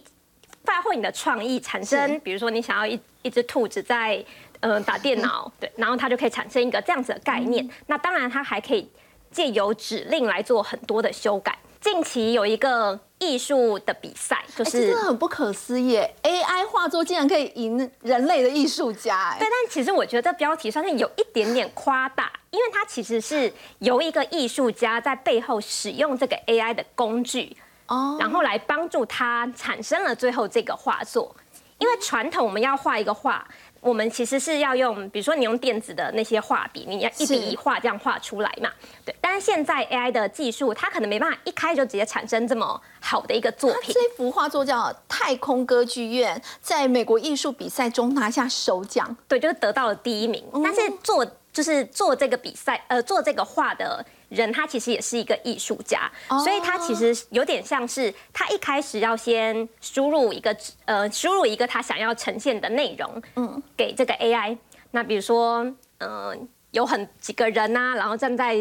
发挥你的创意，产生，比如说你想要一一只兔子在，嗯，打电脑，对，然后它就可以产生一个这样子的概念。那当然，它还可以借由指令来做很多的修改。近期有一个。艺术的比赛就是真的很不可思议，AI 画作竟然可以赢人类的艺术家。对，但其实我觉得标题上是有一点点夸大，因为它其实是由一个艺术家在背后使用这个 AI 的工具，哦，然后来帮助他产生了最后这个画作。因为传统我们要画一个画。我们其实是要用，比如说你用电子的那些画笔，你要一笔一画这样画出来嘛？对。但是现在 AI 的技术，它可能没办法一开就直接产生这么好的一个作品。这幅画作叫《太空歌剧院》，在美国艺术比赛中拿下首奖，对，就是得到了第一名。但是做就是做这个比赛，呃，做这个画的。人他其实也是一个艺术家，所以他其实有点像是他一开始要先输入一个呃输入一个他想要呈现的内容，嗯，给这个 AI。那比如说，嗯，有很几个人呐，然后站在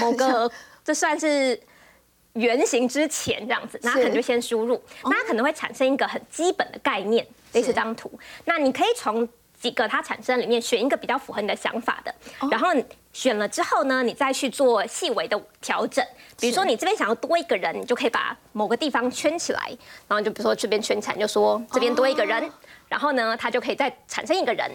某个 这算是原型之前这样子，那可能就先输入，那可能会产生一个很基本的概念，类似这张图。那你可以从几个它产生里面选一个比较符合你的想法的，然后。选了之后呢，你再去做细微的调整。比如说，你这边想要多一个人，你就可以把某个地方圈起来，然后就比如说这边圈起来，就说这边多一个人，然后呢，它就可以再产生一个人。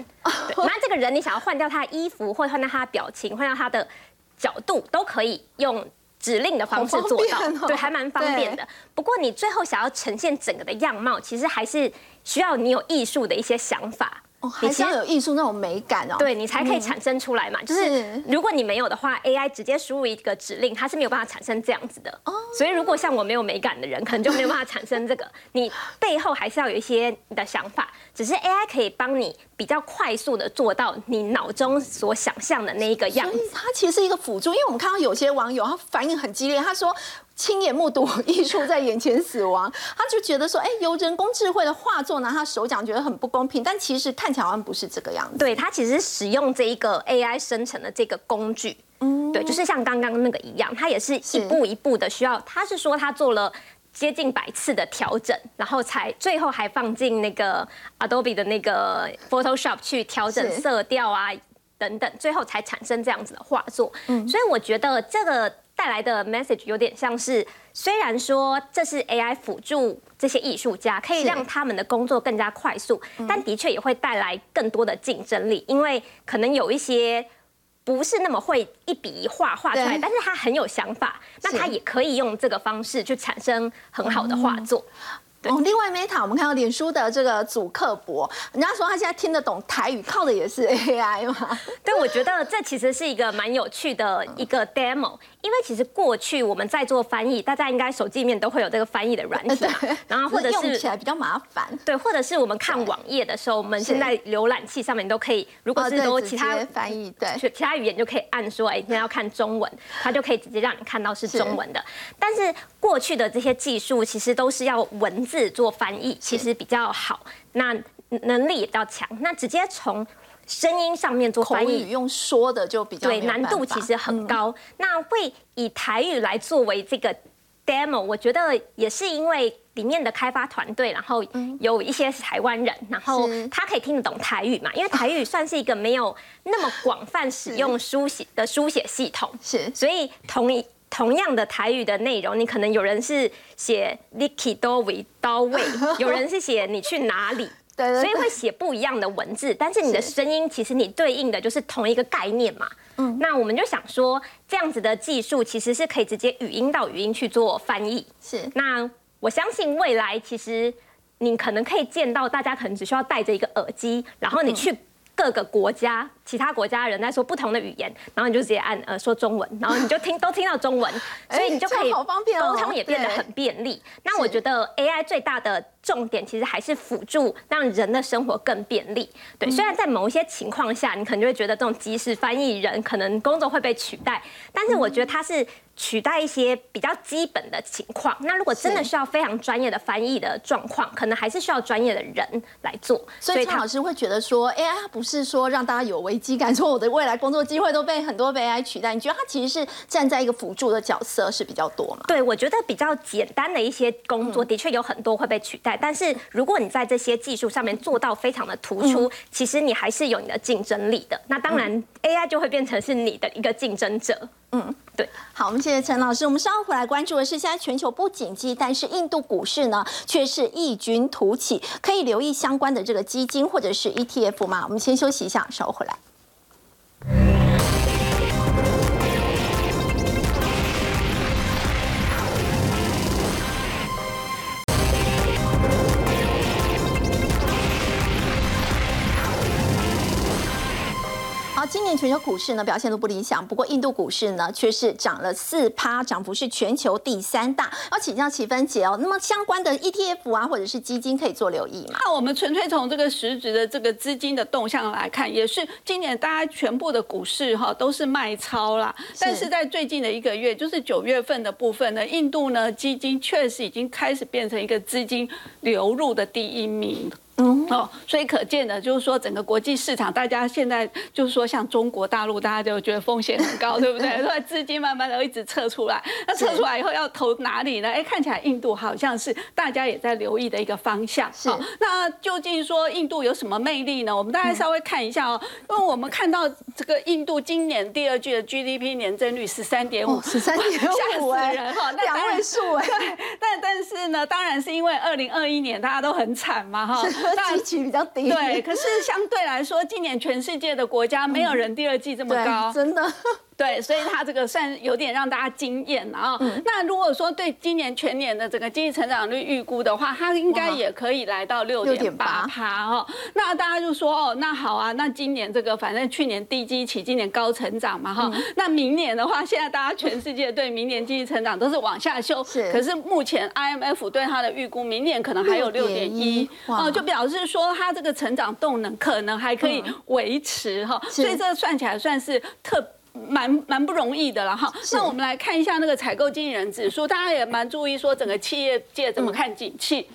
那这个人你想要换掉他的衣服，或者换掉他的表情，换掉他的角度，都可以用指令的方式做到。对，还蛮方便的。不过你最后想要呈现整个的样貌，其实还是需要你有艺术的一些想法。哦，还是要有艺术那种美感哦，对你才可以产生出来嘛。就是如果你没有的话，AI 直接输入一个指令，它是没有办法产生这样子的。哦，所以如果像我没有美感的人，可能就没有办法产生这个。你背后还是要有一些你的想法，只是 AI 可以帮你比较快速的做到你脑中所想象的那一个样子。它其实是一个辅助，因为我们看到有些网友他反应很激烈，他说。亲眼目睹艺术在眼前死亡，他就觉得说，哎，由人工智慧的画作拿他手奖，觉得很不公平。但其实看起来好像不是这个样子。对他其实使用这一个 AI 生成的这个工具，嗯，对，就是像刚刚那个一样，他也是一步一步的需要。他是说他做了接近百次的调整，然后才最后还放进那个 Adobe 的那个 Photoshop 去调整色调啊等等，最后才产生这样子的画作。嗯，所以我觉得这个。带来的 message 有点像是，虽然说这是 AI 辅助这些艺术家，可以让他们的工作更加快速，但的确也会带来更多的竞争力，因为可能有一些不是那么会一笔一画画出来，但是他很有想法，那他也可以用这个方式去产生很好的画作。哦，另外 Meta 我们看到脸书的这个祖克伯，人家说他现在听得懂台语，靠的也是 AI 嘛？对，我觉得这其实是一个蛮有趣的一个 demo。因为其实过去我们在做翻译，大家应该手机里面都会有这个翻译的软件，然后或者是用起来比较麻烦。对，或者是我们看网页的时候，我们现在浏览器上面都可以，如果是说其他翻译，对，其他语言就可以按说，哎，今天要看中文，它就可以直接让你看到是中文的。但是过去的这些技术其实都是要文字做翻译，其实比较好，那能力也比较强。那直接从声音上面做翻译，用说的就比较对，难度其实很高。那会以台语来作为这个 demo，我觉得也是因为里面的开发团队，然后有一些是台湾人，然后他可以听得懂台语嘛，因为台语算是一个没有那么广泛使用书写的书写系统，是，所以同一同样的台语的内容，你可能有人是写 Licky 到位到位，有人是写你去哪里。对所以会写不一样的文字，但是你的声音其实你对应的就是同一个概念嘛。嗯，那我们就想说，这样子的技术其实是可以直接语音到语音去做翻译。是，那我相信未来其实你可能可以见到，大家可能只需要戴着一个耳机，然后你去各个国家。其他国家的人在说不同的语言，然后你就直接按呃说中文，然后你就听都听到中文，所以你就可以沟通也变得很便利。那我觉得 AI 最大的重点其实还是辅助让人的生活更便利。对，虽然在某一些情况下，你可能就会觉得这种即时翻译人可能工作会被取代，但是我觉得它是取代一些比较基本的情况。那如果真的需要非常专业的翻译的状况，可能还是需要专业的人来做。所以，蔡老师会觉得说，AI 不是说让大家有危。机感说我的未来工作机会都被很多被 AI 取代，你觉得它其实是站在一个辅助的角色是比较多吗？对，我觉得比较简单的一些工作的确有很多会被取代，但是如果你在这些技术上面做到非常的突出，其实你还是有你的竞争力的。那当然 AI 就会变成是你的一个竞争者。嗯，对。好，我们谢谢陈老师。我们稍后回来关注的是，现在全球不景气，但是印度股市呢却是异军突起，可以留意相关的这个基金或者是 ETF 吗？我们先休息一下，稍后回来。今年全球股市呢表现都不理想，不过印度股市呢却是涨了四趴，涨幅是全球第三大。要请教齐芬姐哦，那么相关的 ETF 啊或者是基金可以做留意吗？那我们纯粹从这个实质的这个资金的动向来看，也是今年大家全部的股市哈都是卖超啦。但是在最近的一个月，就是九月份的部分呢，印度呢基金确实已经开始变成一个资金流入的第一名。哦，所以可见的，就是说整个国际市场，大家现在就是说，像中国大陆，大家就觉得风险很高，对不对？所以资金慢慢的一直撤出来，那撤出来以后要投哪里呢？哎，看起来印度好像是大家也在留意的一个方向。是，那究竟说印度有什么魅力呢？我们大家稍微看一下哦，因为我们看到这个印度今年第二季的 GDP 年增率十三点五，十三点五，吓死人哈，两位数哎。对，但但是呢，当然是因为二零二一年大家都很惨嘛哈。基期比较低，对，可是相对来说，今年全世界的国家没有人第二季这么高，真的。对，所以它这个算有点让大家惊艳啊。那如果说对今年全年的整个经济成长率预估的话，它应该也可以来到六点八趴哦。那大家就说哦，那好啊，那今年这个反正去年低基期，今年高成长嘛哈。那明年的话，现在大家全世界对明年经济成长都是往下修，可是目前 IMF 对它的预估，明年可能还有六点一哦，就表示说它这个成长动能可能还可以维持哈。所以这算起来算是特。蛮蛮不容易的了哈，那我们来看一下那个采购经理人指数，大家也蛮注意说整个企业界怎么看景气。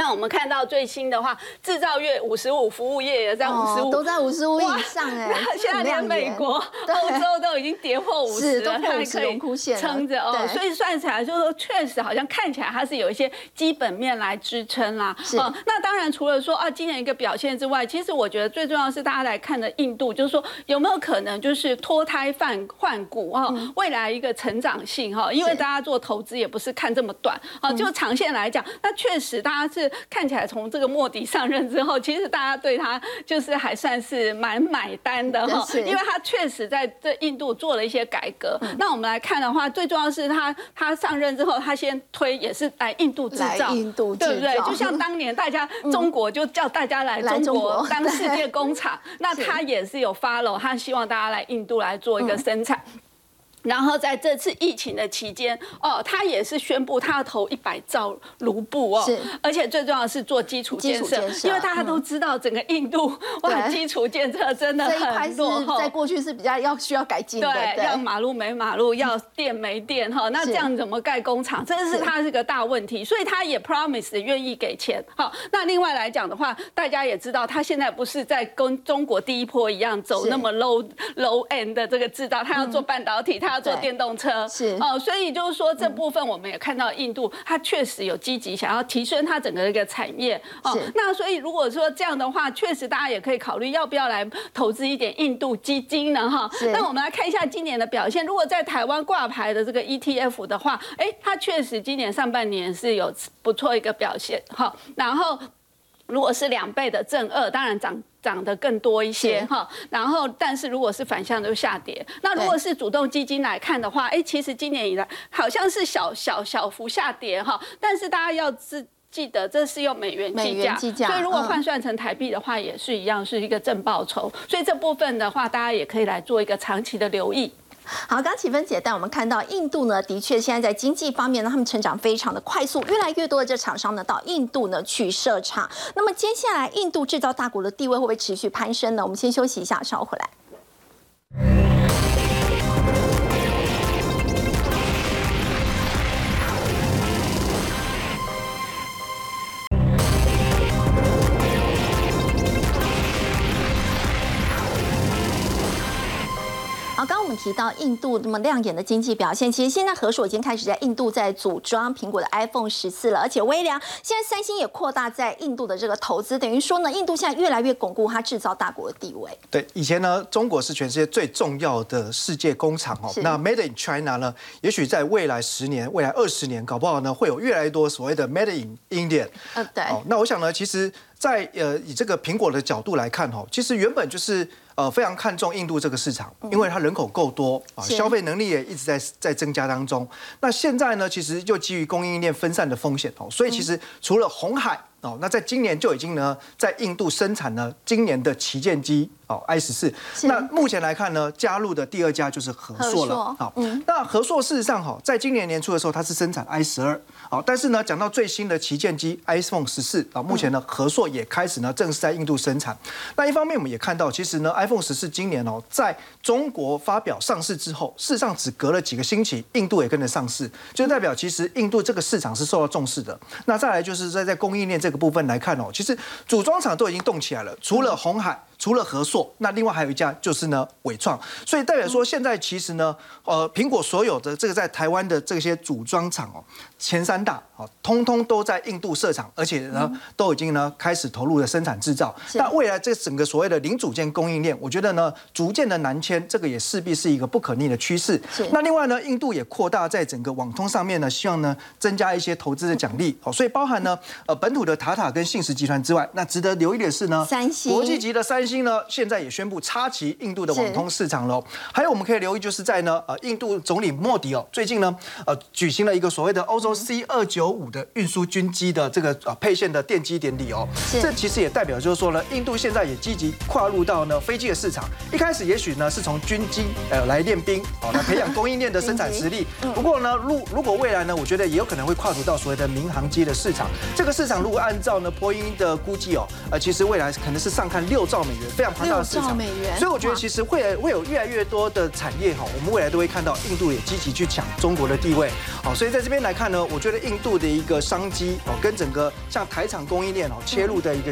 那我们看到最新的话，制造业五十五，服务业也在五十五，都在五十五以上哎。现在连美国、欧洲都已经跌破五十了，它还可以撑着哦。所以算起来，就是说确实好像看起来它是有一些基本面来支撑啦。哦，那当然除了说啊今年一个表现之外，其实我觉得最重要是大家来看的印度，就是说有没有可能就是脱胎换换骨啊？未来一个成长性哈，因为大家做投资也不是看这么短啊，就长线来讲，那确实大家是。看起来从这个莫迪上任之后，其实大家对他就是还算是蛮买单的哈，因为他确实在这印度做了一些改革。那我们来看的话，最重要是他他上任之后，他先推也是来印度制造，印度对不对？就像当年大家中国就叫大家来中国。当世界工厂，那他也是有 follow，他希望大家来印度来做一个生产。然后在这次疫情的期间，哦，他也是宣布他要投一百兆卢布哦，而且最重要的是做基础建设，因为大家都知道整个印度哇，基础建设真的很落后，在过去是比较要需要改进的，对，要马路没马路，要电没电哈，那这样怎么盖工厂？这是他是个大问题，所以他也 promise 愿意给钱。好，那另外来讲的话，大家也知道，他现在不是在跟中国第一波一样走那么 low low end 的这个制造，他要做半导体，他。要做电动车是哦，所以就是说这部分我们也看到印度，它确实有积极想要提升它整个一个产业哦。那所以如果说这样的话，确实大家也可以考虑要不要来投资一点印度基金呢？哈，那我们来看一下今年的表现。如果在台湾挂牌的这个 ETF 的话，哎，它确实今年上半年是有不错一个表现哈。然后如果是两倍的正二，当然涨。涨得更多一些哈，然后但是如果是反向就下跌。那如果是主动基金来看的话，哎，其实今年以来好像是小小小幅下跌哈，但是大家要记记得这是用美元计价，所以如果换算成台币的话，也是一样是一个正报酬。所以这部分的话，大家也可以来做一个长期的留意。好，刚启芬姐带我们看到印度呢，的确现在在经济方面呢，他们成长非常的快速，越来越多的这厂商呢到印度呢去设厂。那么接下来，印度制造大国的地位会不会持续攀升呢？我们先休息一下，稍后回来。好，刚刚我们提到印度那么亮眼的经济表现，其实现在和硕已经开始在印度在组装苹果的 iPhone 十四了，而且微良现在三星也扩大在印度的这个投资，等于说呢，印度现在越来越巩固它制造大国的地位。对，以前呢，中国是全世界最重要的世界工厂哦，那 Made in China 呢，也许在未来十年、未来二十年，搞不好呢，会有越来越多所谓的 Made in India。嗯，对。哦，那我想呢，其实，在呃以这个苹果的角度来看哦，其实原本就是。呃，非常看重印度这个市场，因为它人口够多啊，消费能力也一直在在增加当中。那现在呢，其实就基于供应链分散的风险哦，所以其实除了红海哦，那在今年就已经呢在印度生产了今年的旗舰机哦，i 十四。那目前来看呢，加入的第二家就是和硕了。好，那和硕事实上哈，在今年年初的时候，它是生产 i 十二。好，但是呢，讲到最新的旗舰机 iPhone 十四啊，目前呢，和硕也开始呢，正式在印度生产。那一方面，我们也看到，其实呢，iPhone 十四今年哦，在中国发表上市之后，事实上只隔了几个星期，印度也跟着上市，就代表其实印度这个市场是受到重视的。那再来就是在在供应链这个部分来看哦，其实组装厂都已经动起来了，除了红海。除了和硕，那另外还有一家就是呢伟创，所以代表说现在其实呢，呃，苹果所有的这个在台湾的这些组装厂哦，前三大哦，通通都在印度设厂，而且呢都已经呢开始投入了生产制造。那未来这整个所谓的零组件供应链，我觉得呢逐渐的南迁，这个也势必是一个不可逆的趋势。那另外呢，印度也扩大在整个网通上面呢，希望呢增加一些投资的奖励。哦，所以包含呢呃本土的塔塔跟信实集团之外，那值得留意的是呢，国际级的三。新呢，现在也宣布插旗印度的网通市场喽。还有我们可以留意，就是在呢，呃，印度总理莫迪哦，最近呢，呃，举行了一个所谓的欧洲 C 二九五的运输军机的这个呃配线的奠基典礼哦。这其实也代表就是说呢，印度现在也积极跨入到呢飞机的市场。一开始也许呢是从军机呃来练兵，哦，来 培养供应链的生产实力。不过呢，如如果未来呢，我觉得也有可能会跨入到所谓的民航机的市场。这个市场如果按照呢波音的估计哦，呃，其实未来可能是上看六兆美。元，非常庞大的市场。美元。所以我觉得其实会会有越来越多的产业哈，我们未来都会看到印度也积极去抢中国的地位。好，所以在这边来看呢，我觉得印度的一个商机哦，跟整个像台厂供应链哦切入的一个。